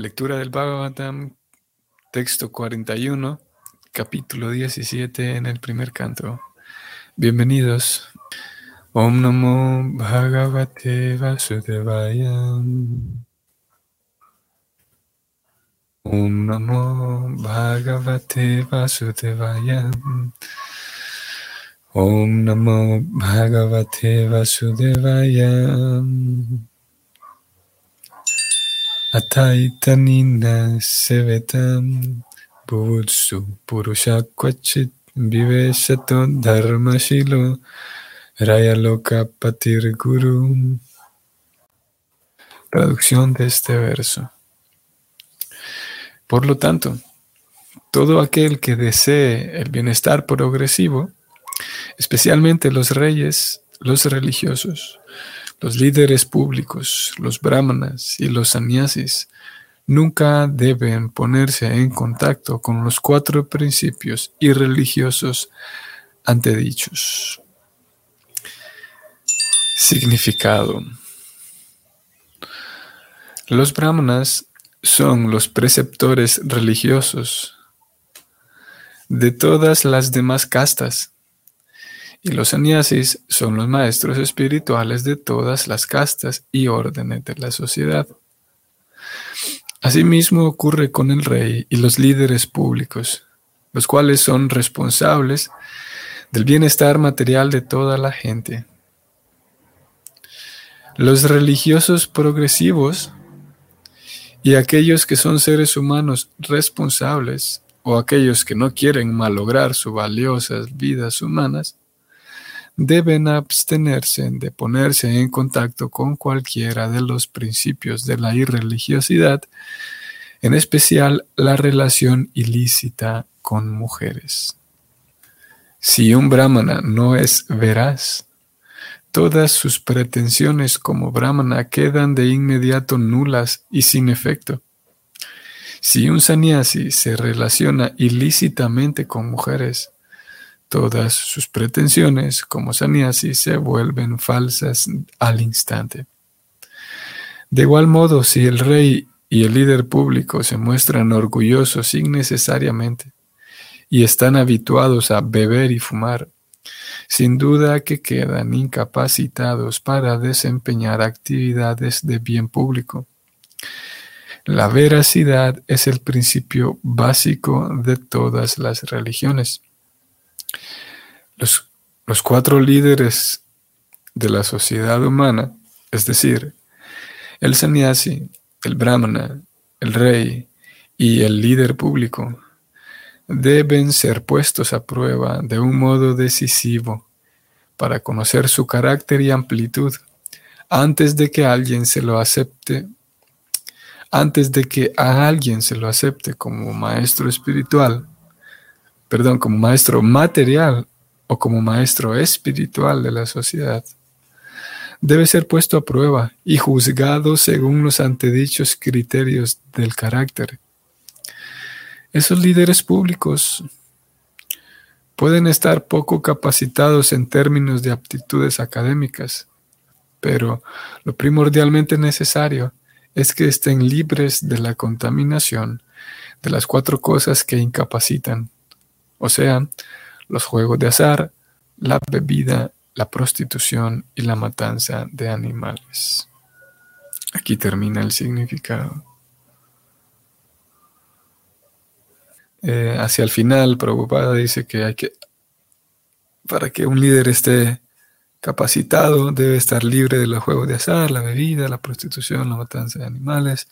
Lectura del Bhagavatam, texto 41, capítulo 17 en el primer canto. Bienvenidos. Om Namo Bhagavate Vasudevaya. Om Namo Bhagavate Vasudevaya. Om Namo Bhagavate Vasudevaya. Ataitanina Sevetam Bhutsu Purusha Kwachit Viveshato Dharmashilo Rayaloka Patir Guru. Traducción de este verso. Por lo tanto, todo aquel que desee el bienestar progresivo, especialmente los reyes, los religiosos, los líderes públicos, los brahmanas y los sannyasis, nunca deben ponerse en contacto con los cuatro principios irreligiosos antedichos. Significado. Los brahmanas son los preceptores religiosos de todas las demás castas y los sannyasis son los maestros espirituales de todas las castas y órdenes de la sociedad. Asimismo ocurre con el rey y los líderes públicos, los cuales son responsables del bienestar material de toda la gente. Los religiosos progresivos y aquellos que son seres humanos responsables o aquellos que no quieren malograr sus valiosas vidas humanas deben abstenerse de ponerse en contacto con cualquiera de los principios de la irreligiosidad, en especial la relación ilícita con mujeres. Si un brahmana no es veraz, todas sus pretensiones como brahmana quedan de inmediato nulas y sin efecto. Si un sannyasi se relaciona ilícitamente con mujeres, Todas sus pretensiones como sannyasi se vuelven falsas al instante. De igual modo, si el rey y el líder público se muestran orgullosos innecesariamente y están habituados a beber y fumar, sin duda que quedan incapacitados para desempeñar actividades de bien público. La veracidad es el principio básico de todas las religiones. Los, cuatro líderes de la sociedad humana, es decir, el sannyasi, el brahmana, el rey y el líder público, deben ser puestos a prueba de un modo decisivo para conocer su carácter y amplitud antes de que alguien se lo acepte, antes de que a alguien se lo acepte como maestro espiritual, perdón, como maestro material o como maestro espiritual de la sociedad, debe ser puesto a prueba y juzgado según los antedichos criterios del carácter. Esos líderes públicos pueden estar poco capacitados en términos de aptitudes académicas, pero lo primordialmente necesario es que estén libres de la contaminación de las cuatro cosas que incapacitan, o sea, los juegos de azar, la bebida, la prostitución y la matanza de animales. Aquí termina el significado. Eh, hacia el final, Prabhupada dice que hay que, para que un líder esté capacitado, debe estar libre de los juegos de azar, la bebida, la prostitución, la matanza de animales.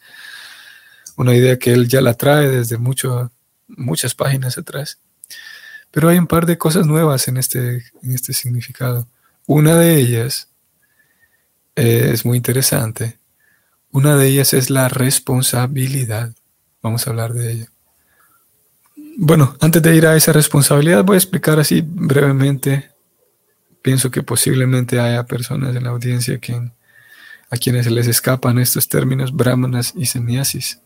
Una idea que él ya la trae desde mucho, muchas páginas atrás. Pero hay un par de cosas nuevas en este, en este significado. Una de ellas es muy interesante. Una de ellas es la responsabilidad. Vamos a hablar de ella. Bueno, antes de ir a esa responsabilidad, voy a explicar así brevemente. Pienso que posiblemente haya personas en la audiencia a quienes les escapan estos términos brahmanas y sannyasis.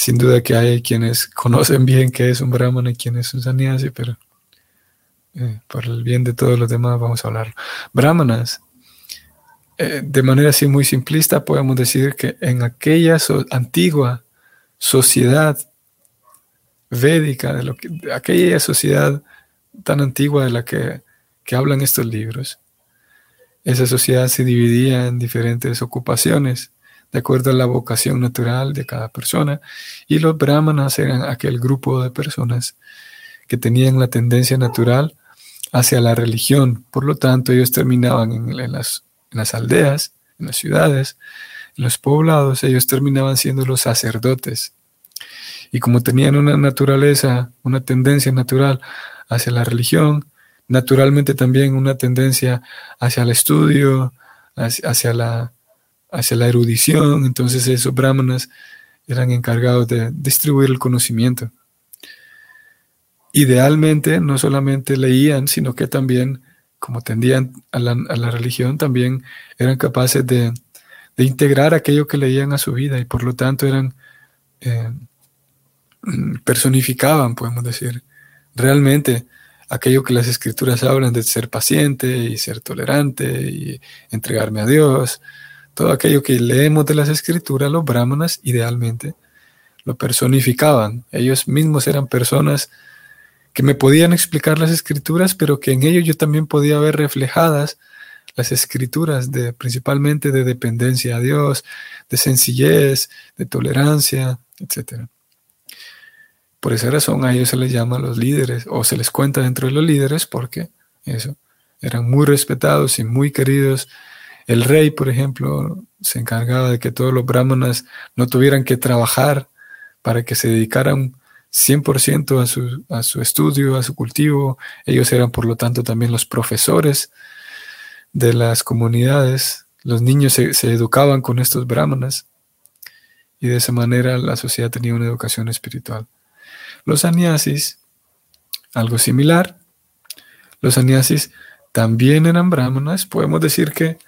Sin duda que hay quienes conocen bien qué es un brahmana y quién es un sannyasi, pero eh, por el bien de todos los demás vamos a hablar. Brahmanas eh, de manera así muy simplista podemos decir que en aquella antigua sociedad védica, de, lo que, aquella sociedad tan antigua de la que, que hablan estos libros, esa sociedad se dividía en diferentes ocupaciones de acuerdo a la vocación natural de cada persona y los brahmanas eran aquel grupo de personas que tenían la tendencia natural hacia la religión. Por lo tanto, ellos terminaban en, las, aldeas, en las ciudades, en los poblados, ellos terminaban siendo los sacerdotes. Y como tenían una naturaleza, una tendencia natural hacia la religión, naturalmente también una tendencia hacia el estudio, hacia, la, hacia la erudición, entonces esos brahmanas eran encargados de distribuir el conocimiento. Idealmente no solamente leían, sino que también, como tendían a la, religión, también eran capaces de, integrar aquello que leían a su vida y por lo tanto eran, eh, personificaban, podemos decir, realmente aquello que las escrituras hablan de ser paciente y ser tolerante y entregarme a Dios, todo aquello que leemos de las escrituras, los brahmanas idealmente lo personificaban. Ellos mismos eran personas que me podían explicar las escrituras, pero que en ello yo también podía ver reflejadas las escrituras de principalmente de dependencia a Dios, de sencillez, de tolerancia, etc. Por esa razón a ellos se les llama los líderes o se les cuenta dentro de los líderes porque eso eran muy respetados y muy queridos. El rey, por ejemplo, se encargaba de que todos los brahmanas no tuvieran que trabajar para que se dedicaran 100% a su, a su estudio, a su cultivo. Ellos eran, por lo tanto, también los profesores de las comunidades. Los niños se, educaban con estos brahmanas y de esa manera la sociedad tenía una educación espiritual. Los sannyasis, algo similar. Los sannyasis también eran brahmanas. Podemos decir que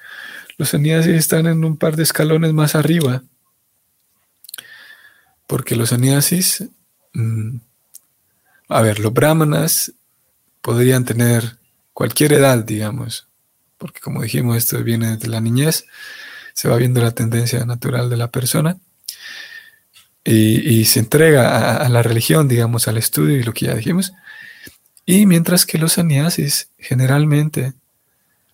los sannyasis están en un par de escalones más arriba, porque los sannyasis Mm. a ver, los brahmanas podrían tener cualquier edad, digamos, porque como dijimos, esto viene de la niñez, se va viendo la tendencia natural de la persona y, se entrega a, la religión, digamos, al estudio y lo que ya dijimos. Y mientras que los sannyasis, generalmente,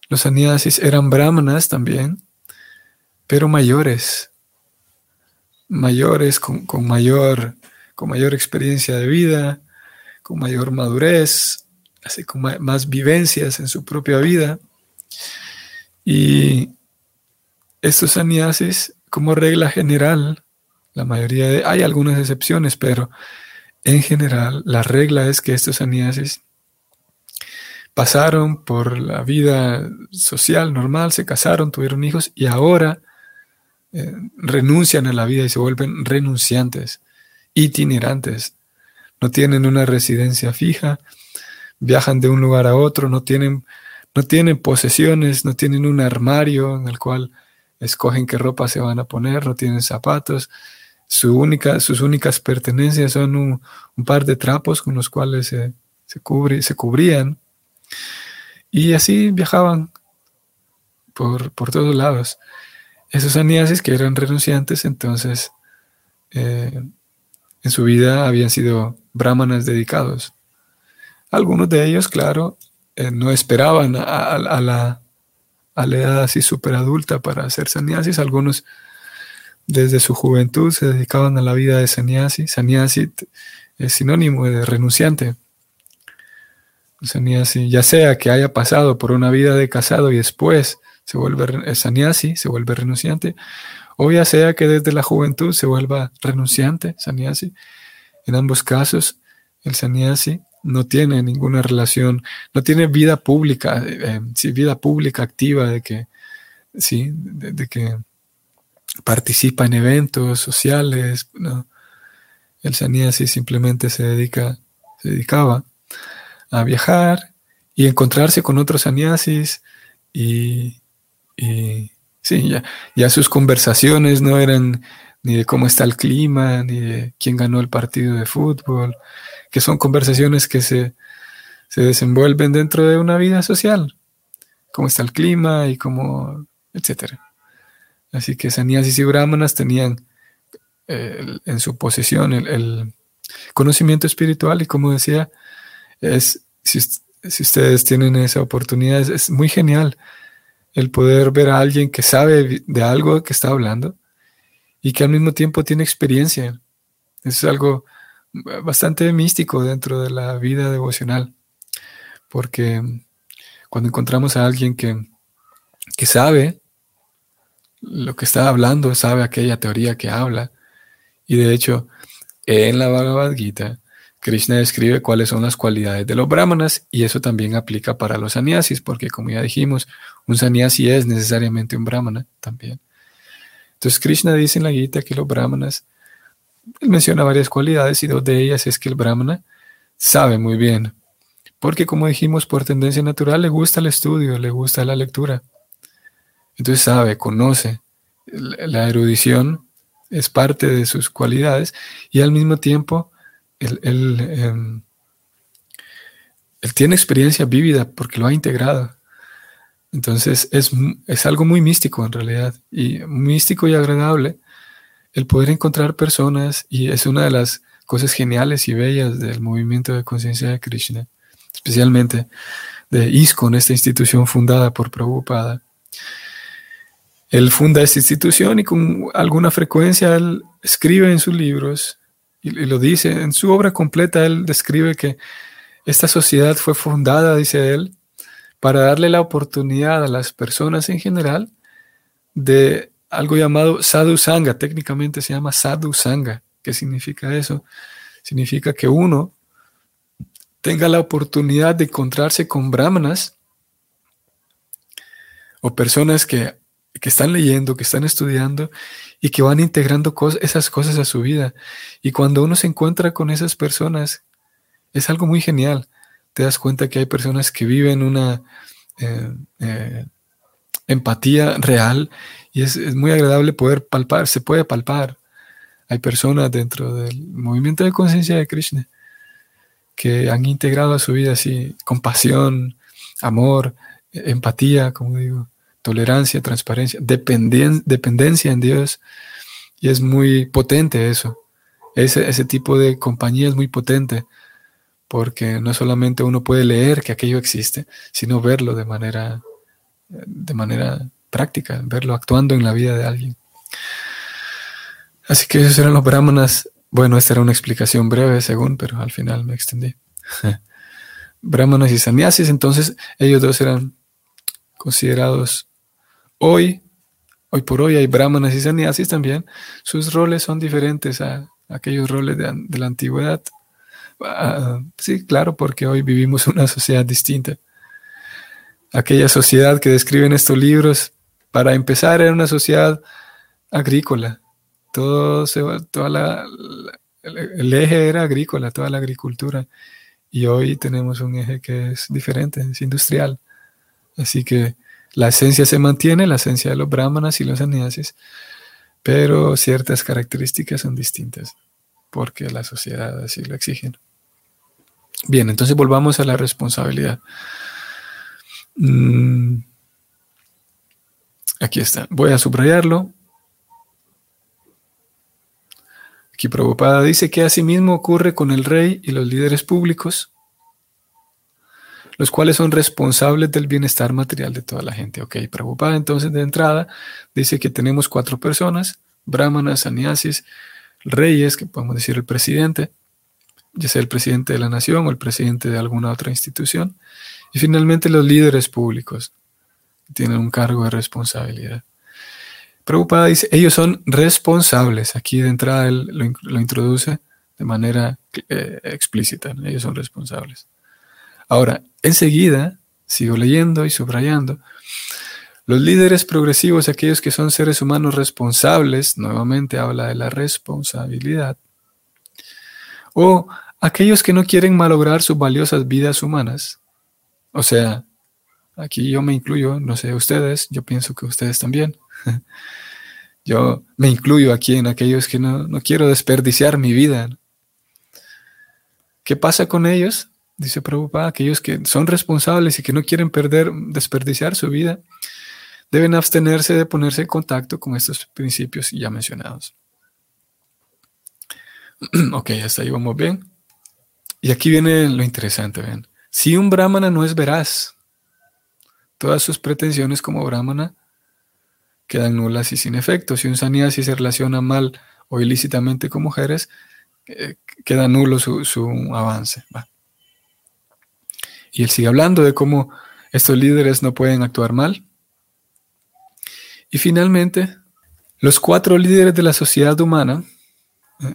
los sannyasis eran brahmanas también, pero mayores, mayores, con, con mayor con mayor experiencia de vida, con mayor madurez, así como más vivencias en su propia vida. Y estos sannyasis, como regla general, la mayoría de, hay algunas excepciones, pero en general la regla es que estos sannyasis pasaron por la vida social normal, se casaron, tuvieron hijos y ahora eh, renuncian a la vida y se vuelven renunciantes itinerantes, no tienen una residencia fija, viajan de un lugar a otro, no tienen, no tienen posesiones, no tienen un armario en el cual escogen qué ropa se van a poner, no tienen zapatos. Sus únicas pertenencias son un, par de trapos con los cuales se, se, se cubrían. Y así viajaban por, por todos lados. Esos sannyasis que eran renunciantes, entonces eh, en su vida habían sido brahmanas dedicados. Algunos de ellos, claro, eh, no esperaban a, la, a la edad así súper adulta para hacer sannyasis. Algunos desde su juventud se dedicaban a la vida de sannyasi. Sannyasi es sinónimo de renunciante. Sannyasi, ya sea que haya pasado por una vida de casado y después se vuelve sannyasi, se vuelve renunciante, o ya sea que desde la juventud se vuelva renunciante, sannyasi. En ambos casos, el sannyasi no tiene ninguna relación, no tiene vida pública, eh, sí, vida pública activa de que, sí, de, que participa en eventos sociales, no. El sannyasi simplemente se dedica, se dedicaba a viajar y encontrarse con otros sannyasis y, Sí, ya, sus conversaciones no eran ni de cómo está el clima, ni de quién ganó el partido de fútbol, que son conversaciones que se, desenvuelven dentro de una vida social. Cómo está el clima y cómo etc. Así que sannyasis y brahmanas tenían eh, en su posesión el, conocimiento espiritual y como decía, es, si, ustedes tienen esa oportunidad, es, muy genial el poder ver a alguien que sabe de algo que está hablando y que al mismo tiempo tiene experiencia. Es algo bastante místico dentro de la vida devocional, porque cuando encontramos a alguien que, que sabe lo que está hablando, sabe aquella teoría que habla, y de hecho, en la Bhagavad Gita, Krishna describe cuáles son las cualidades de los brahmanas y eso también aplica para los sannyasis, porque como ya dijimos, un sannyasi es necesariamente un brahmana también. Entonces Krishna dice en la Gita que los brahmanas él menciona varias cualidades y dos de ellas es que el brahmana sabe muy bien, porque como dijimos, por tendencia natural le gusta el estudio, le gusta la lectura. Entonces sabe, conoce. La erudición es parte de sus cualidades y al mismo tiempo él, em, él tiene experiencia vívida porque lo ha integrado. Entonces es, algo muy místico en realidad, y místico y agradable, el poder encontrar personas, y es una de las cosas geniales y bellas del movimiento de conciencia de Krishna, especialmente de ISKCON, esta institución fundada por Prabhupada. Él funda esta institución y con alguna frecuencia escribe en sus libros y, lo dice, en su obra completa él describe que esta sociedad fue fundada, dice él, para darle la oportunidad a las personas en general de algo llamado sadhu sangha, técnicamente se llama sadhu sangha. ¿Qué significa eso? Significa que uno tenga la oportunidad de encontrarse con brahmanas o personas que, están leyendo, que están estudiando y que van integrando esas cosas a su vida. Y cuando uno se encuentra con esas personas, es algo muy genial. Te das cuenta que hay personas que viven una eh, eh, empatía real y es, muy agradable poder palpar, se puede palpar. Hay personas dentro del movimiento de conciencia de Krishna que han integrado a su vida así compasión, amor, empatía, como digo, tolerancia, transparencia, dependencia en Dios. Y es muy potente eso. Ese, ese tipo de compañía es muy potente porque no solamente uno puede leer que aquello existe, sino verlo de manera, de manera práctica, verlo actuando en la vida de alguien. Así que esos eran los brahmanas. Bueno, esta era una explicación breve, según, pero al final me extendí. brahmanas y sannyasis, entonces ellos dos eran considerados hoy, hoy por hoy hay brahmanas y sannyasis también. Sus roles son diferentes a, aquellos roles de, de la antigüedad. Ah, sí, claro, porque hoy vivimos una sociedad distinta. Aquella sociedad que describen estos libros para empezar, era una sociedad agrícola. Todo se, toda la, el eje era agrícola, toda la agricultura. Y hoy tenemos un eje que es diferente, es industrial. Así que la esencia se mantiene, la esencia de los brahmanas y los sannyasis, pero ciertas características son distintas, porque la sociedad así lo exige. Bien, entonces volvamos a la responsabilidad. Mm, Aquí está. Voy a subrayarlo. Aquí Prabhupada dice que asimismo ocurre con el rey y los líderes públicos, los cuales son responsables del bienestar material de toda la gente. Ok, Prabhupada entonces de entrada dice que tenemos cuatro personas, brahmanas, sannyasis, reyes, que podemos decir el presidente, ya sea el presidente de la nación o el presidente de alguna otra institución, y finalmente los líderes públicos, tienen un cargo de responsabilidad. Preocupada dice, ellos son responsables. Aquí de entrada él lo, introduce de manera eh, explícita. Ellos son responsables. Ahora, enseguida, sigo leyendo y subrayando, los líderes progresivos, aquellos que son seres humanos responsables, nuevamente habla de la responsabilidad, o aquellos que no quieren malograr sus valiosas vidas humanas, o sea, Aquí yo me incluyo, no sé ustedes, yo pienso que ustedes también. yo me incluyo aquí en aquellos que no, quiero desperdiciar mi vida. ¿Qué pasa con ellos? Dice Prabhupada, aquellos que son responsables y que no quieren perder, desperdiciar su vida. deben abstenerse de ponerse en contacto con estos principios ya mencionados. ok, hasta ahí vamos bien. Y aquí viene lo interesante, ven. Si un brahmana no es veraz, todas sus pretensiones como brahmana quedan nulas y sin efecto. Si un sannyasi se relaciona mal o ilícitamente con mujeres, eh, queda nulo su, avance. Y él sigue hablando de cómo estos líderes no pueden actuar mal. Y finalmente, los cuatro líderes de la sociedad humana,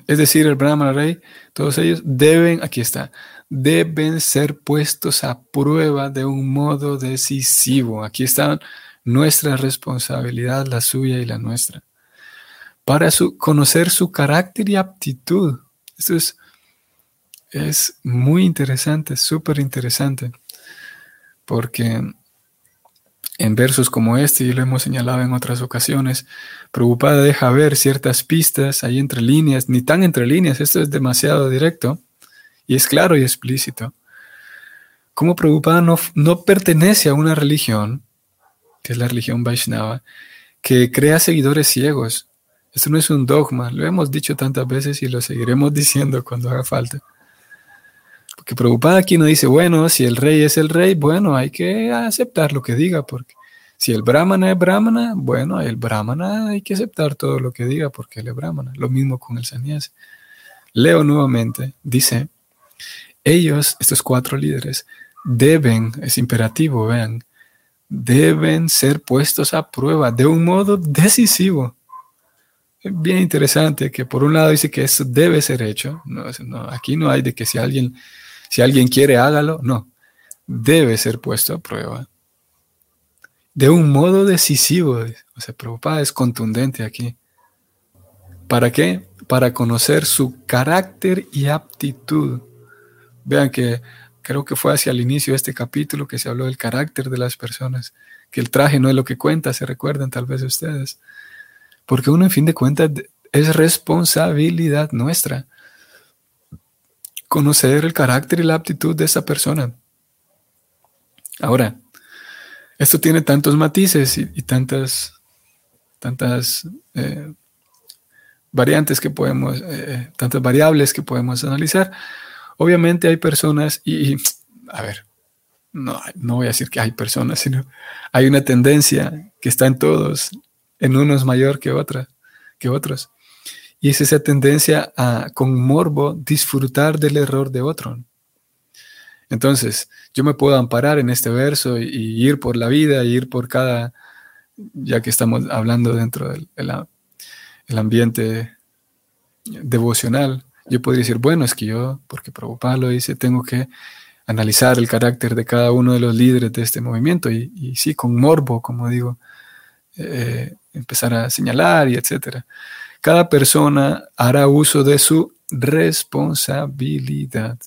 es decir, el Brahmana Rey, todos ellos deben, aquí está, deben ser puestos a prueba de un modo decisivo. Aquí está nuestra responsabilidad, la suya y la nuestra, para su, conocer su carácter y aptitud. Esto es, es muy interesante, súper interesante, porque en versos como este, y lo hemos señalado en otras ocasiones, Preocupada deja ver ciertas pistas ahí entre líneas, ni tan entre líneas, esto es demasiado directo y es claro y explícito. Como Preocupada no, no pertenece a una religión, que es la religión Vaishnava, que crea seguidores ciegos. Esto no es un dogma, lo hemos dicho tantas veces y lo seguiremos diciendo cuando haga falta. Porque preocupada aquí no dice, bueno, si el rey es el rey, bueno, hay que aceptar lo que diga, porque si el brahmana es brahmana, bueno, el brahmana hay que aceptar todo lo que diga porque él es brahmana. Lo mismo con el sannyasi. Leo nuevamente, dice, ellos, estos cuatro líderes, deben, es imperativo, vean, deben ser puestos a prueba de un modo decisivo. Es bien interesante que por un lado dice que eso debe ser hecho. No, aquí no hay de que si alguien, si alguien quiere, hágalo. No, debe ser puesto a prueba de un modo decisivo. O sea, Prabhupada es contundente aquí. ¿Para qué? Para conocer su carácter y aptitud. Vean que creo que fue hacia el inicio de este capítulo que se habló del carácter de las personas, que el traje no es lo que cuenta, se recuerdan tal vez ustedes. Porque uno, en fin de cuentas, es responsabilidad nuestra conocer el carácter y la aptitud de esa persona. Ahora, esto tiene tantos matices y, tantas, tantas eh, variantes que podemos, eh, tantas variables que podemos analizar. Obviamente hay personas y, a ver, no, no voy a decir que hay personas, sino hay una tendencia que está en todos, en unos mayor que otra, que otros. Y es esa tendencia a, con morbo, disfrutar del error de otro. Entonces, yo me puedo amparar en este verso y, ir por la vida, y ir por cada, ya que estamos hablando dentro del el, ambiente devocional, yo podría decir, bueno, es que yo, porque Prabhupada lo dice, tengo que analizar el carácter de cada uno de los líderes de este movimiento y, sí, con morbo, como digo, eh, empezar a señalar y etcétera. Cada persona hará uso de su responsabilidad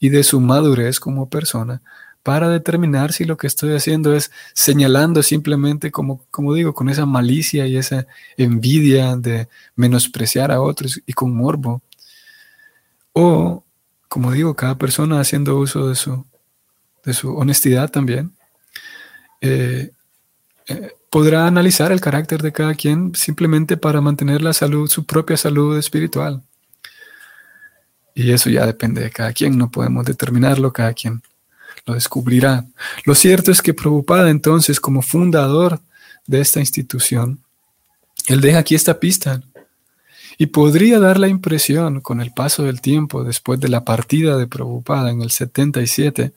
y de su madurez como persona para determinar si lo que estoy haciendo es señalando simplemente, como, como digo, con esa malicia y esa envidia de menospreciar a otros y con morbo. O, como digo, cada persona haciendo uso de su, de su honestidad también, eh, eh, podrá analizar el carácter de cada quien simplemente para mantener la salud, su propia salud espiritual. Y eso ya depende de cada quien, no podemos determinarlo, cada quien lo descubrirá. Lo cierto es que Prabhupada entonces, como fundador de esta institución, él deja aquí esta pista. Y podría dar la impresión, con el paso del tiempo, después de la partida de Prabhupada en el 77,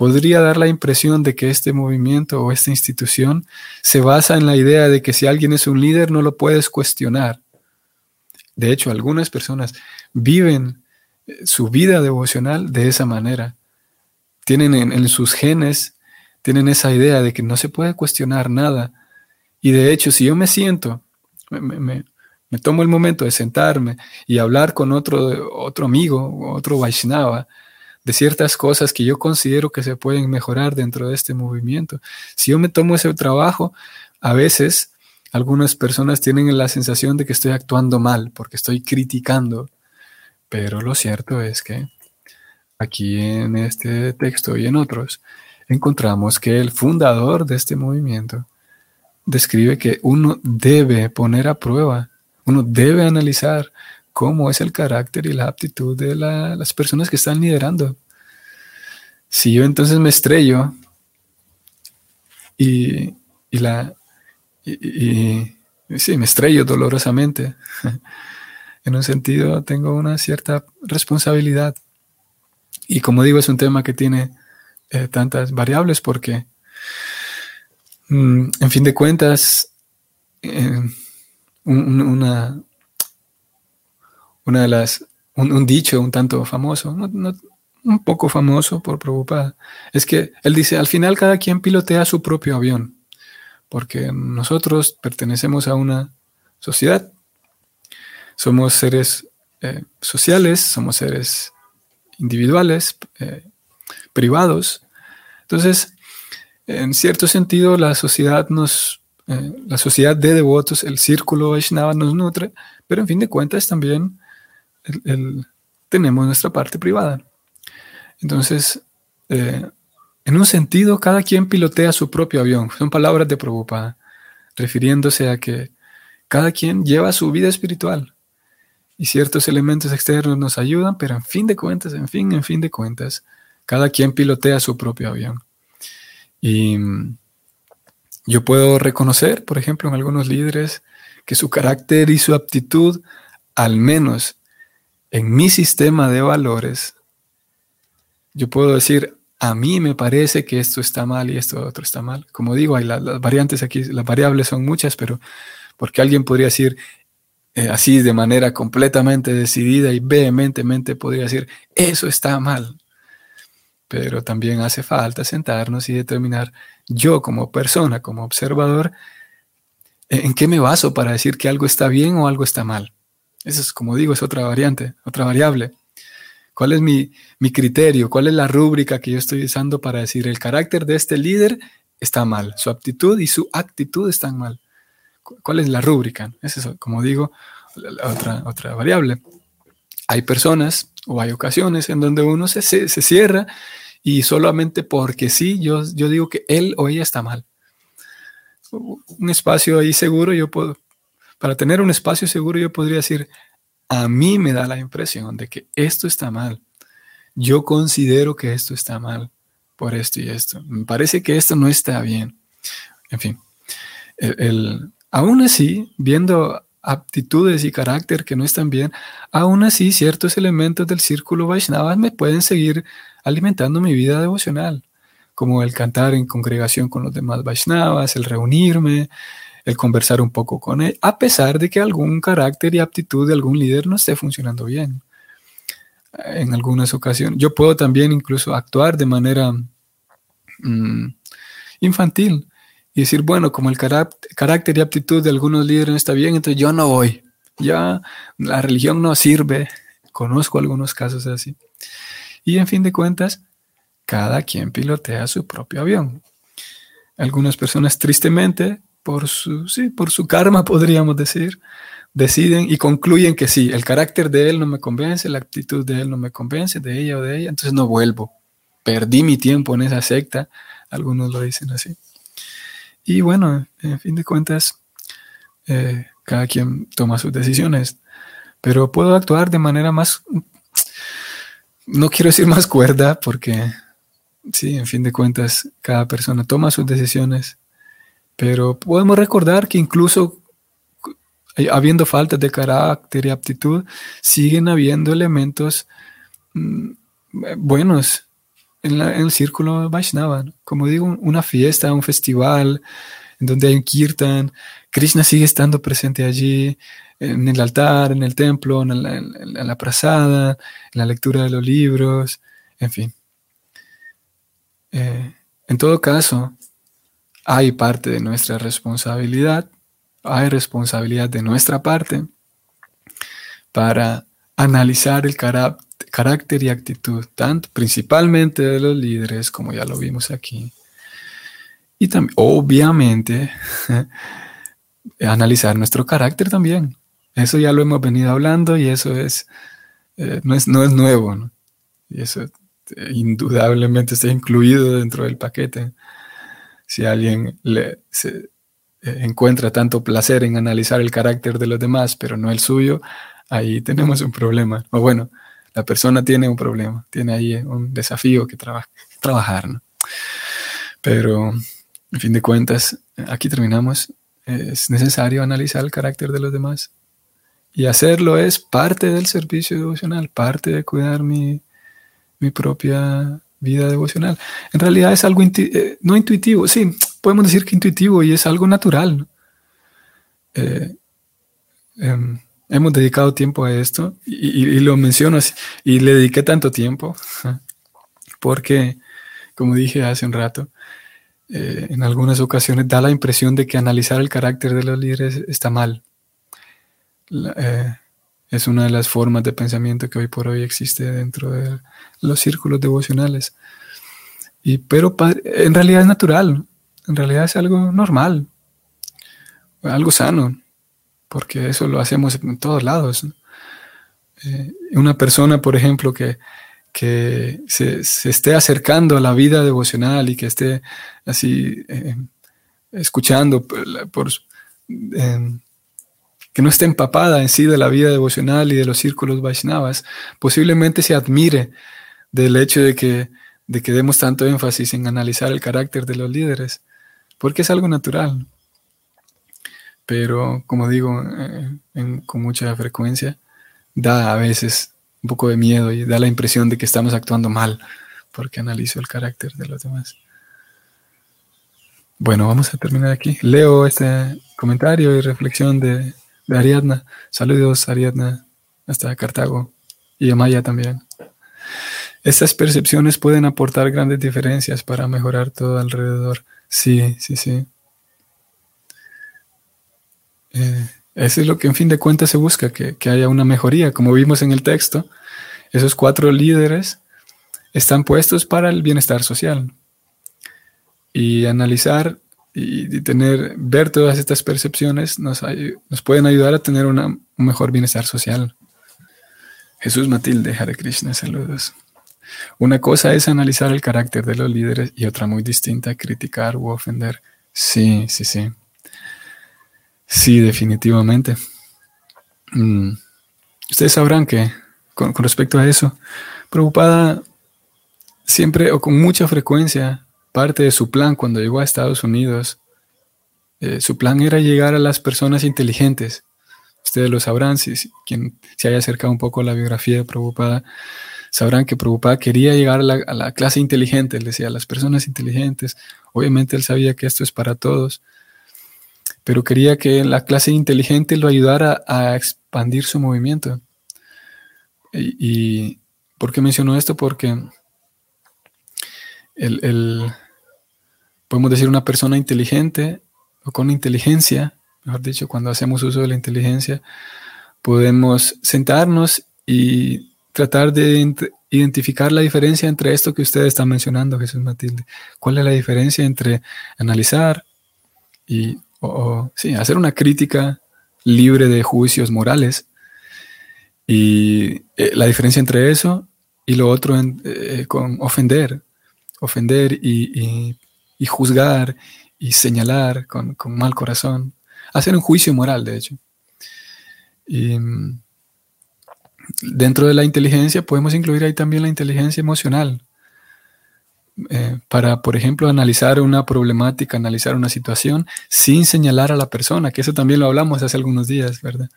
podría dar la impresión de que este movimiento o esta institución se basa en la idea de que si alguien es un líder no lo puedes cuestionar. De hecho, algunas personas viven eh, su vida devocional de esa manera. Tienen en, sus genes, tienen esa idea de que no se puede cuestionar nada. Y de hecho, si yo me siento, me, tomo el momento de sentarme y hablar con otro, otro amigo, otro Vaishnava, de ciertas cosas que yo considero que se pueden mejorar dentro de este movimiento. Si yo me tomo ese trabajo, a veces algunas personas tienen la sensación de que estoy actuando mal porque estoy criticando, pero lo cierto es que aquí en este texto y en otros encontramos que el fundador de este movimiento describe que uno debe poner a prueba, uno debe analizar cómo es el carácter y la aptitud de las personas que están liderando. Si yo entonces me estrello y, la y, sí, me estrello dolorosamente, en un sentido tengo una cierta responsabilidad. Y como digo, es un tema que tiene eh, tantas variables porque, mm, en fin de cuentas, eh, una, una de las, un, dicho un tanto famoso, un poco famoso por preocupada, es que él dice, al final cada quien pilotea su propio avión, porque nosotros pertenecemos a una sociedad, somos seres eh, sociales, somos seres individuales, eh, privados. Entonces, en cierto sentido, la sociedad nos, eh, la sociedad de devotos, el círculo Vaishnava nos nutre, pero en fin de cuentas también tenemos nuestra parte privada. Entonces, eh, en un sentido, cada quien pilotea su propio avión. Son palabras de Prabhupada, refiriéndose a que cada quien lleva su vida espiritual y ciertos elementos externos nos ayudan, pero en fin de cuentas, en fin, en fin de cuentas, cada quien pilotea su propio avión. Y mm, yo puedo reconocer, por ejemplo, en algunos líderes que su carácter y su aptitud, al menos en mi sistema de valores, yo puedo decir, a mí me parece que esto está mal y esto otro está mal. Como digo, hay las variantes aquí, las variables son muchas, pero porque alguien podría decir eh, así de manera completamente decidida y vehementemente podría decir, eso está mal. Pero también hace falta sentarnos y determinar yo como persona, como observador, en qué me baso para decir que algo está bien o algo está mal. Eso es, como digo, es otra variante, otra variable. ¿Cuál es mi, criterio? ¿Cuál es la rúbrica que yo estoy usando para decir el carácter de este líder está mal, su aptitud y su actitud están mal? ¿Cuál es la rúbrica? Es como digo, otra, otra variable. Hay personas o hay ocasiones en donde uno se, se, cierra y solamente porque sí, yo, yo digo que él o ella está mal. Un espacio ahí seguro, yo puedo, para tener un espacio seguro, yo podría decir, a mí me da la impresión de que esto está mal. Yo considero que esto está mal por esto y esto. Me parece que esto no está bien. En fin, el, aún así, viendo aptitudes y carácter que no están bien, aún así ciertos elementos del círculo Vaishnava me pueden seguir alimentando mi vida devocional, como el cantar en congregación con los demás Vaishnavas, el reunirme, conversar un poco con él, a pesar de que algún carácter y aptitud de algún líder no esté funcionando bien. En algunas ocasiones. Yo puedo también incluso actuar de manera mm, infantil y decir, bueno, como el carácter y aptitud de algunos líderes no está bien, entonces yo no voy. Ya la religión no sirve. Conozco algunos casos así. Y en fin de cuentas, cada quien pilotea su propio avión. Algunas personas tristemente por su, sí, por su karma, podríamos decir, deciden y concluyen que sí, el carácter de él no me convence, la actitud de él no me convence, de ella o de ella, entonces no vuelvo. Perdí mi tiempo en esa secta, algunos lo dicen así. Y bueno, en fin de cuentas, eh, cada quien toma sus decisiones, pero puedo actuar de manera más, no quiero decir más cuerda, porque sí, en fin de cuentas, cada persona toma sus decisiones pero podemos recordar que incluso habiendo faltas de carácter y aptitud, siguen habiendo elementos mm, buenos en, el círculo Vaishnava. Como digo, una fiesta, un festival, en donde hay un kirtan, Krishna sigue estando presente allí, en el altar, en el templo, en la, en prasada, en la lectura de los libros, en fin. Eh, en todo caso, hay parte de nuestra responsabilidad, hay responsabilidad de nuestra parte para analizar el carácter y actitud, tanto principalmente de los líderes, como ya lo vimos aquí, y también, obviamente, analizar nuestro carácter también. Eso ya lo hemos venido hablando y eso es, eh, no, es no es nuevo, y eso eh, indudablemente está incluido dentro del paquete si alguien le, eh, encuentra tanto placer en analizar el carácter de los demás, pero no el suyo, ahí tenemos un problema. O bueno, la persona tiene un problema, tiene ahí un desafío que trabajar. ¿no? Pero, en fin de cuentas, aquí terminamos. Es necesario analizar el carácter de los demás. Y hacerlo es parte del servicio devocional, parte de cuidar mi, mi propia vida devocional. En realidad es algo eh, no intuitivo, sí, podemos decir que intuitivo y es algo natural. Eh, em, hemos dedicado tiempo a esto y, lo menciono y le dediqué tanto tiempo porque, como dije hace un rato, eh, en algunas ocasiones da la impresión de que analizar el carácter de los líderes está mal. Es una de las formas de pensamiento que hoy por hoy existe dentro de los círculos devocionales. Y, pero en realidad es natural, en realidad es algo normal, algo sano, porque eso lo hacemos en todos lados. Eh, una persona, por ejemplo, que, que se, esté acercando a la vida devocional y que esté así eh, escuchando por, em, que no esté empapada en sí de la vida devocional y de los círculos Vaishnavas, posiblemente se admire del hecho de que, de que demos tanto énfasis en analizar el carácter de los líderes, porque es algo natural. Pero, como digo, eh, con mucha frecuencia, da a veces un poco de miedo y da la impresión de que estamos actuando mal, porque analizo el carácter de los demás. Bueno, vamos a terminar aquí. Leo este comentario y reflexión de, de Ariadna. Saludos, Ariadna, hasta Cartago y Amaya también. Estas percepciones pueden aportar grandes diferencias para mejorar todo alrededor. Sí, sí, sí. Eh, eso es lo que en fin de cuentas se busca, que, haya una mejoría. Como vimos en el texto, esos cuatro líderes están puestos para el bienestar social. Y analizar y, tener, ver todas estas percepciones nos, nos pueden ayudar a tener un mejor bienestar social. Jesús Matilde, Hare Krishna, saludos. Una cosa es analizar el carácter de los líderes y otra muy distinta, criticar u ofender. Sí, sí, sí. Sí, definitivamente. Mm. Ustedes sabrán que con, respecto a eso, preocupada siempre o con mucha frecuencia, parte de su plan cuando llegó a Estados Unidos, eh, su plan era llegar a las personas inteligentes. Ustedes lo sabrán, si, quien se haya acercado un poco a la biografía de Prabhupada, sabrán que Prabhupada quería llegar a la, clase inteligente, él decía, a las personas inteligentes. Obviamente él sabía que esto es para todos, pero quería que la clase inteligente lo ayudara a expandir su movimiento. ¿Y, por qué menciono esto? Porque el, podemos decir una persona inteligente o con inteligencia, mejor dicho, cuando hacemos uso de la inteligencia, podemos sentarnos y tratar de identificar la diferencia entre esto que usted está mencionando, Jesús Matilde. ¿Cuál es la diferencia entre analizar y sí, hacer una crítica libre de juicios morales? Y eh, la diferencia entre eso y lo otro eh, con ofender, ofender y, juzgar y señalar con, con, mal corazón, hacer un juicio moral, de hecho. Y, dentro de la inteligencia podemos incluir ahí también la inteligencia emocional. Eh, para, por ejemplo, analizar una problemática, analizar una situación sin señalar a la persona, que eso también lo hablamos hace algunos días, ¿verdad?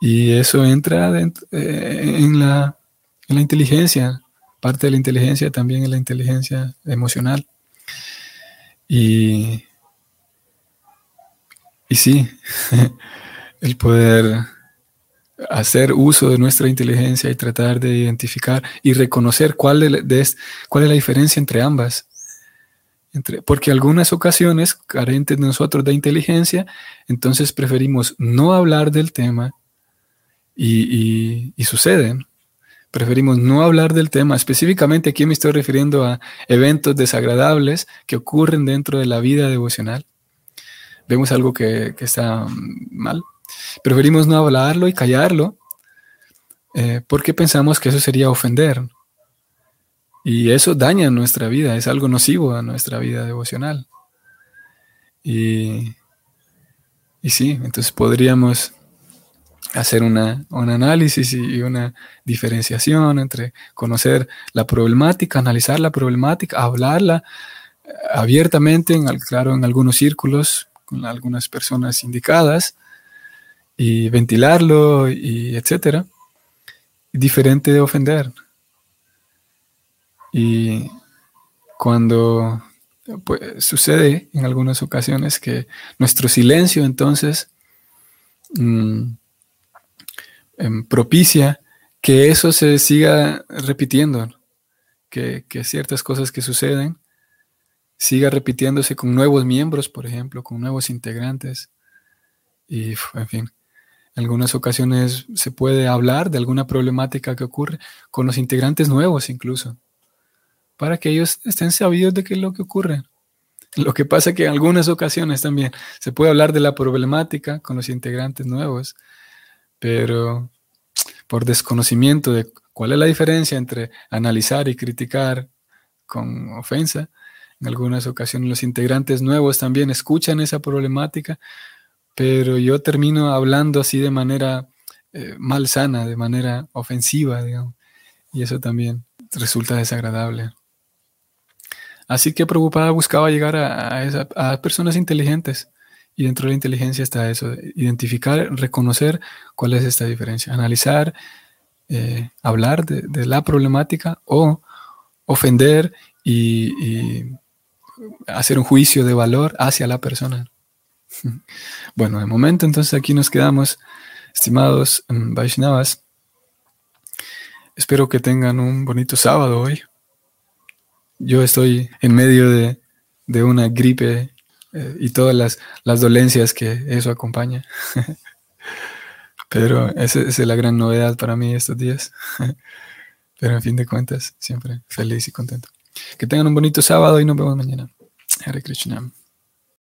Y eso entra eh, en, la, en la inteligencia, parte de la inteligencia también es la inteligencia emocional. Y, y sí, el poder hacer uso de nuestra inteligencia y tratar de identificar y reconocer cuál, de, cuál es la diferencia entre ambas. Entre, porque algunas ocasiones, carentes de nosotros de inteligencia, entonces preferimos no hablar del tema y, y, suceden. Preferimos no hablar del tema. Específicamente aquí me estoy refiriendo a eventos desagradables que ocurren dentro de la vida devocional. Vemos algo que, que está mal, Preferimos no hablarlo y callarlo eh, porque pensamos que eso sería ofender. Y eso daña nuestra vida, es algo nocivo a nuestra vida devocional. Y, y sí, entonces podríamos hacer una, un análisis y una diferenciación entre conocer la problemática, analizar la problemática, hablarla eh, abiertamente, en, claro, en algunos círculos, con algunas personas indicadas, y ventilarlo, y etcétera. Diferente de ofender. Y cuando pues, sucede en algunas ocasiones que nuestro silencio entonces mm, propicia que eso se siga repitiendo, que, ciertas cosas que suceden siga repitiéndose con nuevos miembros, por ejemplo, con nuevos integrantes. Y, en fin, algunas ocasiones se puede hablar de alguna problemática que ocurre con los integrantes nuevos incluso para que ellos estén sabidos de qué es lo que ocurre. Lo que pasa que en algunas ocasiones también se puede hablar de la problemática con los integrantes nuevos, pero por desconocimiento de cuál es la diferencia entre analizar y criticar con ofensa, en algunas ocasiones los integrantes nuevos también escuchan esa problemática, pero yo termino hablando así de manera eh, malsana, de manera ofensiva, digamos, y eso también resulta desagradable. Así que preocupada buscaba llegar a, personas inteligentes. Y dentro de la inteligencia está eso, identificar, reconocer cuál es esta diferencia, analizar, eh, hablar de, la problemática o ofender y, hacer un juicio de valor hacia la persona. Bueno, de momento entonces aquí nos quedamos, estimados mm, Vaishnavas. Espero que tengan un bonito sábado hoy. Yo estoy en medio de, una gripe eh, y todas las, las, dolencias que eso acompaña. Pero esa, es la gran novedad para mí estos días. Pero en fin de cuentas, siempre feliz y contento. Que tengan un bonito sábado y nos vemos mañana. Hare Krishna.